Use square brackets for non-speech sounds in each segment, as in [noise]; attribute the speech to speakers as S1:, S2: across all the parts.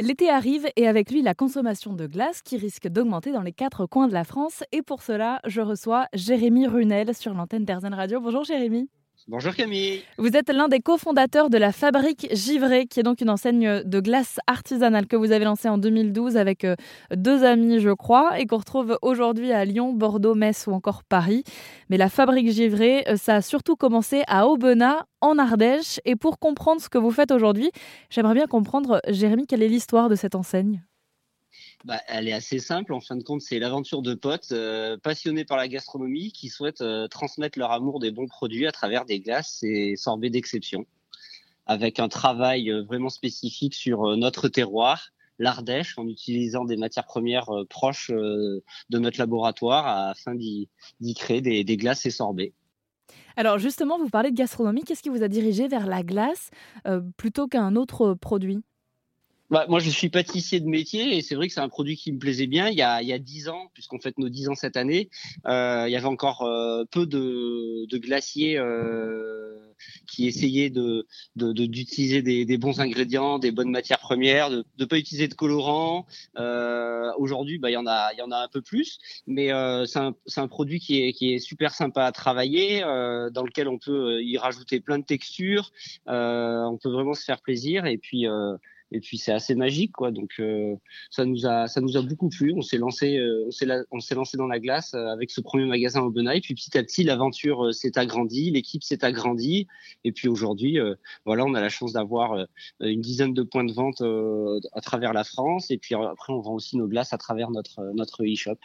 S1: L'été arrive et avec lui la consommation de glace qui risque d'augmenter dans les quatre coins de la France. Et pour cela, je reçois Jérémy Runel sur l'antenne d'RZN Radio. Bonjour Jérémy.
S2: Bonjour Camille.
S1: Vous êtes l'un des cofondateurs de la Fabrique Givré, qui est donc une enseigne de glace artisanale que vous avez lancée en 2012 avec euh, deux amis, je crois, et qu'on retrouve aujourd'hui à Lyon, Bordeaux, Metz ou encore Paris. Mais la Fabrique Givré, euh, ça a surtout commencé à Aubenas, en Ardèche. Et pour comprendre ce que vous faites aujourd'hui, j'aimerais bien comprendre, Jérémy, quelle est l'histoire de cette enseigne?
S2: Bah, elle est assez simple. En fin de compte, c'est l'aventure de potes euh, passionnés par la gastronomie qui souhaitent euh, transmettre leur amour des bons produits à travers des glaces et sorbets d'exception, avec un travail euh, vraiment spécifique sur notre terroir, l'Ardèche, en utilisant des matières premières proches de notre laboratoire afin d'y créer des, des glaces et sorbets.
S1: Alors justement, vous parlez de gastronomie. Qu'est-ce qui vous a dirigé vers la glace plutôt qu'un autre produit?
S2: Bah, moi, je suis pâtissier de métier et c'est vrai que c'est un produit qui me plaisait bien. Il y a, il y a 10 ans, puisqu'on fête nos 10 ans cette année, euh, il y avait encore euh, peu de, de glaciers euh, qui essayaient de, d'utiliser de, des, des, bons ingrédients, des bonnes matières premières, de ne pas utiliser de colorants. Euh, aujourd'hui, bah, il, y en a, y en a un peu plus, mais euh, c'est un, un, produit qui est, qui est super sympa à travailler, euh, dans lequel on peut y rajouter plein de textures. on peut vraiment se faire plaisir et puis et puis c'est assez magique quoi. Donc euh, ça nous a ça nous a beaucoup plu. On s'est lancé euh, on s'est on s'est lancé dans la glace euh, avec ce premier magasin au Benaï puis petit à petit l'aventure s'est agrandie l'équipe s'est agrandie. Et puis aujourd'hui voilà on a la chance d'avoir une dizaine de points de vente à travers la France. Et puis après on vend aussi nos glaces à travers notre notre e-shop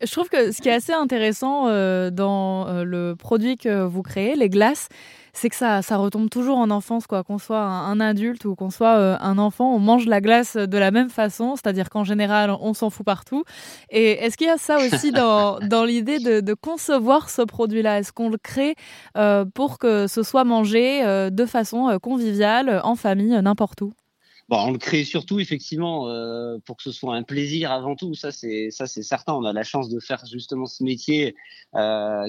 S1: je trouve que ce qui est assez intéressant dans le produit que vous créez, les glaces, c'est que ça, ça retombe toujours en enfance, quoi. Qu'on soit un, adulte ou qu'on soit euh, un enfant, on mange la glace de la même façon, c'est-à-dire qu'en général, on s'en fout partout. Et est-ce qu'il y a ça aussi [laughs] dans, dans l'idée de, concevoir ce produit-là? Est-ce qu'on le crée euh, pour que ce soit mangé euh, de façon conviviale, en famille, n'importe où?
S2: Bon, on le crée surtout effectivement pour que ce soit un plaisir avant tout. Ça c'est ça c'est certain. On a la chance de faire justement ce métier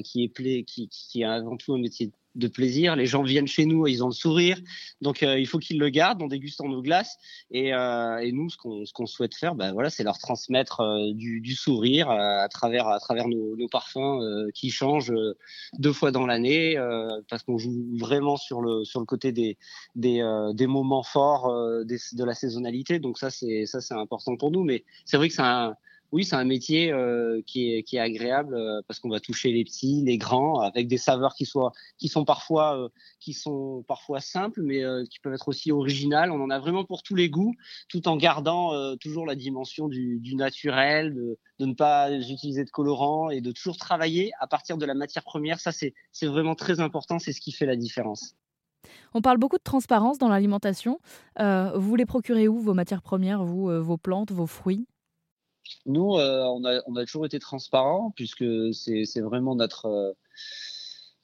S2: qui est qui, qui est avant tout un métier de plaisir. Les gens viennent chez nous, ils ont le sourire. Donc, euh, il faut qu'ils le gardent en dégustant nos glaces. Et, euh, et nous, ce qu'on souhaite faire, ben, voilà, c'est leur transmettre euh, du, sourire à travers, nos, parfums qui changent deux fois dans l'année parce qu'on joue vraiment sur le, côté des, moments forts de la saisonnalité. Donc, ça c'est important pour nous. Mais c'est vrai que c'est un oui, c'est un métier euh, qui, est, agréable euh, parce qu'on va toucher les petits, les grands, avec des saveurs qui euh, sont parfois simples, mais qui peuvent être aussi originales. On en a vraiment pour tous les goûts, tout en gardant toujours la dimension du, naturel, de, ne pas utiliser de colorants et de toujours travailler à partir de la matière première. Ça, c'est vraiment très important. C'est ce qui fait la différence.
S1: On parle beaucoup de transparence dans l'alimentation. vous les procurez où, vos matières premières, vos plantes, vos fruits?
S2: Nous, euh, on, a, toujours été transparent puisque c'est vraiment notre, euh,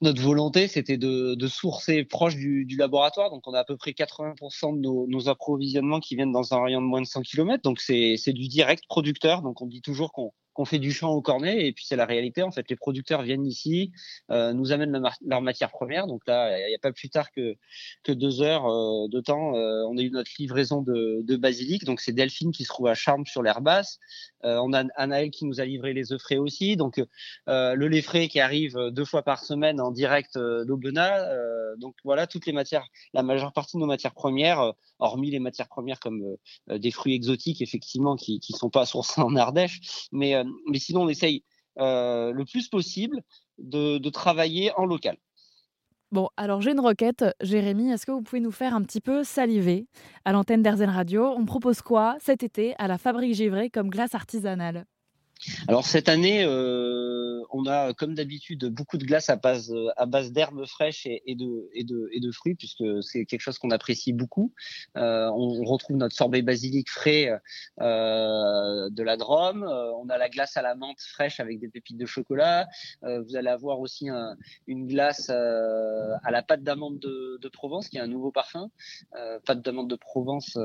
S2: notre volonté, c'était de, sourcer proche du, du, laboratoire. Donc, on a à peu près 80% de nos, nos, approvisionnements qui viennent dans un rayon de moins de 100 km. Donc, c'est du direct producteur. Donc, on dit toujours qu'on qu'on fait du champ au cornet et puis c'est la réalité en fait. Les producteurs viennent ici euh, nous amènent leur, matière première. Donc là il n'y a, pas plus tard que que deux heures euh, de temps euh, on a eu notre livraison de, basilic. Donc c'est Delphine qui se trouve à Charmes sur l'air basse. Euh, on a Anaël qui nous a livré les œufs frais aussi. Donc euh, le lait frais qui arrive deux fois par semaine en direct d'Aubenas. Donc voilà toutes les matières la majeure partie de nos matières premières hormis les matières premières comme des fruits exotiques effectivement qui qui sont pas sourcés en Ardèche mais mais sinon, on essaye euh, le plus possible de, travailler en local.
S1: Bon, alors j'ai une requête. Jérémy, est-ce que vous pouvez nous faire un petit peu saliver à l'antenne d'Airzen Radio? On propose quoi cet été à la Fabrique Givré comme glace artisanale?
S2: Alors cette année, euh, on a comme d'habitude beaucoup de glace à base base d'herbes fraîches et, de, fruits puisque c'est quelque chose qu'on apprécie beaucoup. Euh, on, retrouve notre sorbet basilic frais euh, de la Drôme. Euh, on a la glace à la menthe fraîche avec des pépites de chocolat. Euh, vous allez avoir aussi un, une glace euh, à la pâte d'amande de, de, Provence qui est un nouveau parfum, pâte d'amande de Provence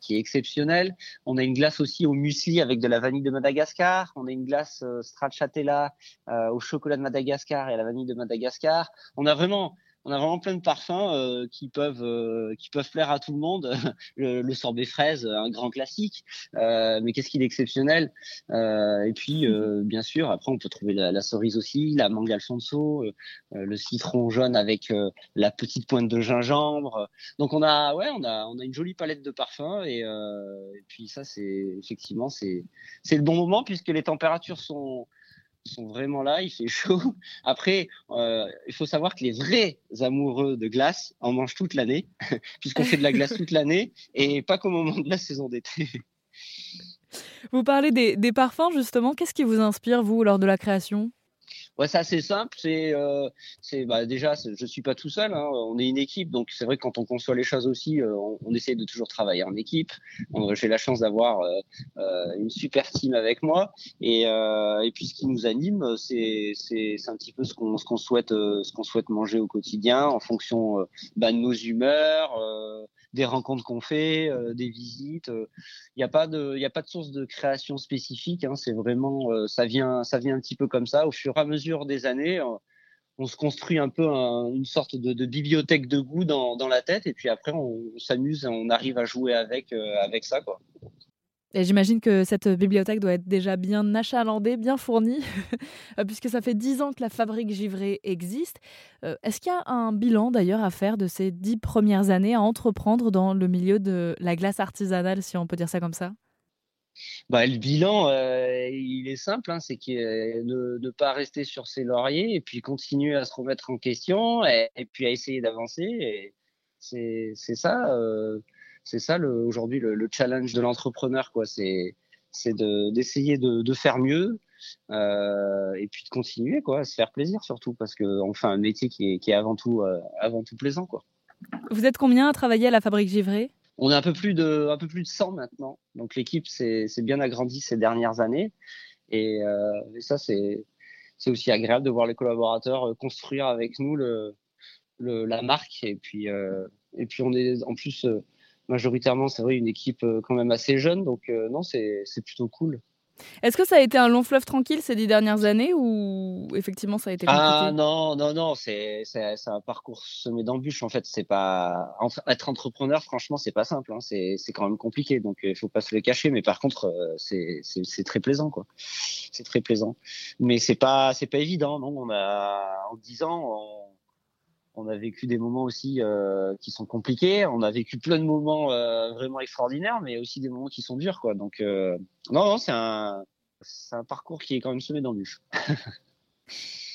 S2: qui est exceptionnelle. On a une glace aussi au muesli avec de la vanille de Madagascar on a une glace euh, stracciatella euh, au chocolat de Madagascar et à la vanille de Madagascar. On a vraiment on a vraiment plein de parfums euh, qui peuvent euh, qui peuvent plaire à tout le monde. [laughs] le, sorbet fraise, un grand classique, mais qu'est-ce qu'il est exceptionnel. et puis bien sûr, après on peut trouver la, cerise aussi, la mangue alfonso, le citron jaune avec la petite pointe de gingembre. Donc on a ouais on a on a une jolie palette de parfums et, et puis ça c'est effectivement c'est c'est le bon moment puisque les températures sont sont vraiment là, il fait chaud. [laughs] Après, euh, il faut savoir que les vrais amoureux de glace en mangent toute l'année, [laughs] puisqu'on fait de la glace toute l'année et pas qu'au moment de la saison d'été.
S1: Vous parlez des, des parfums justement, qu'est-ce qui vous inspire vous lors de la création?
S2: Ouais, c'est assez simple. C'est, euh, c'est bah, déjà, je suis pas tout seul. Hein, on est une équipe, donc c'est vrai que quand on conçoit les choses aussi, euh, on, on, essaie de toujours travailler en équipe. J'ai la chance d'avoir euh, euh, une super team avec moi, et, euh, et puis ce qui nous anime, c'est, c'est, c'est un petit peu ce qu'on, ce qu'on souhaite, ce qu'on souhaite manger au quotidien, en fonction bah, de nos humeurs des rencontres qu'on fait, euh, des visites. Il euh, n'y a pas de, il a pas de source de création spécifique. Hein, c'est vraiment, euh, ça vient, ça vient un petit peu comme ça. Au fur et à mesure des années, on se construit un peu une sorte de, bibliothèque de goût dans, dans, la tête, et puis après on, on s'amuse, on arrive à jouer avec, avec ça, quoi.
S1: Et j'imagine que cette bibliothèque doit être déjà bien achalandée, bien fournie, [laughs] puisque ça fait dix ans que la fabrique givrée existe. Euh, est-ce qu'il y a un bilan d'ailleurs à faire de ces dix premières années à entreprendre dans le milieu de la glace artisanale, si on peut dire ça comme ça?
S2: Bah, le bilan, euh, il est simple, hein, c'est de ne pas rester sur ses lauriers et puis continuer à se remettre en question et, puis à essayer d'avancer. C'est ça. Euh, c'est ça aujourd'hui le, challenge de l'entrepreneur, quoi. C'est c'est d'essayer de, de, faire mieux euh, et puis de continuer, quoi, à se faire plaisir surtout, parce qu'on fait un métier qui est, qui est avant tout euh, avant tout plaisant, quoi.
S1: Vous êtes combien à travailler à la fabrique Givré
S2: On est un peu plus de un peu plus de 100 maintenant. Donc l'équipe s'est bien agrandie ces dernières années, et, euh, et ça c'est c'est aussi agréable de voir les collaborateurs construire avec nous le, le la marque, et puis et puis on est en plus majoritairement, c'est vrai, une équipe euh, quand même assez jeune. Donc, euh, non, c'est plutôt cool.
S1: Est-ce que ça a été un long fleuve tranquille ces dix dernières années ou effectivement ça a été compliqué?
S2: Ah non, non, non, c'est un parcours semé d'embûches en fait. C'est pas être entrepreneur, franchement, c'est pas simple. Hein. C'est quand même compliqué, donc il faut pas se le cacher. Mais par contre, euh, c'est très plaisant quoi. C'est très plaisant, mais c'est pas c'est pas évident. Non, on a en dix ans, on, on a vécu des moments aussi euh, qui sont compliqués. On a vécu plein de moments euh, vraiment extraordinaires, mais aussi des moments qui sont durs, quoi. Donc, euh, non, non, c'est un, parcours qui est quand même semé d'embûches.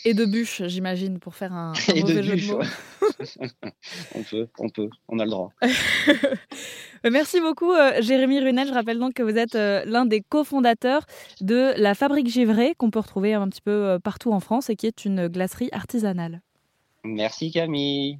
S1: Et de bûches, j'imagine, pour faire un, [laughs] un mauvais jeu de mots. [laughs]
S2: on peut, on peut, on a le droit. [laughs]
S1: Merci beaucoup, Jérémy Runel. Je rappelle donc que vous êtes l'un des cofondateurs de la Fabrique Givré, qu'on peut retrouver un petit peu partout en France et qui est une glacerie artisanale.
S2: Merci Camille.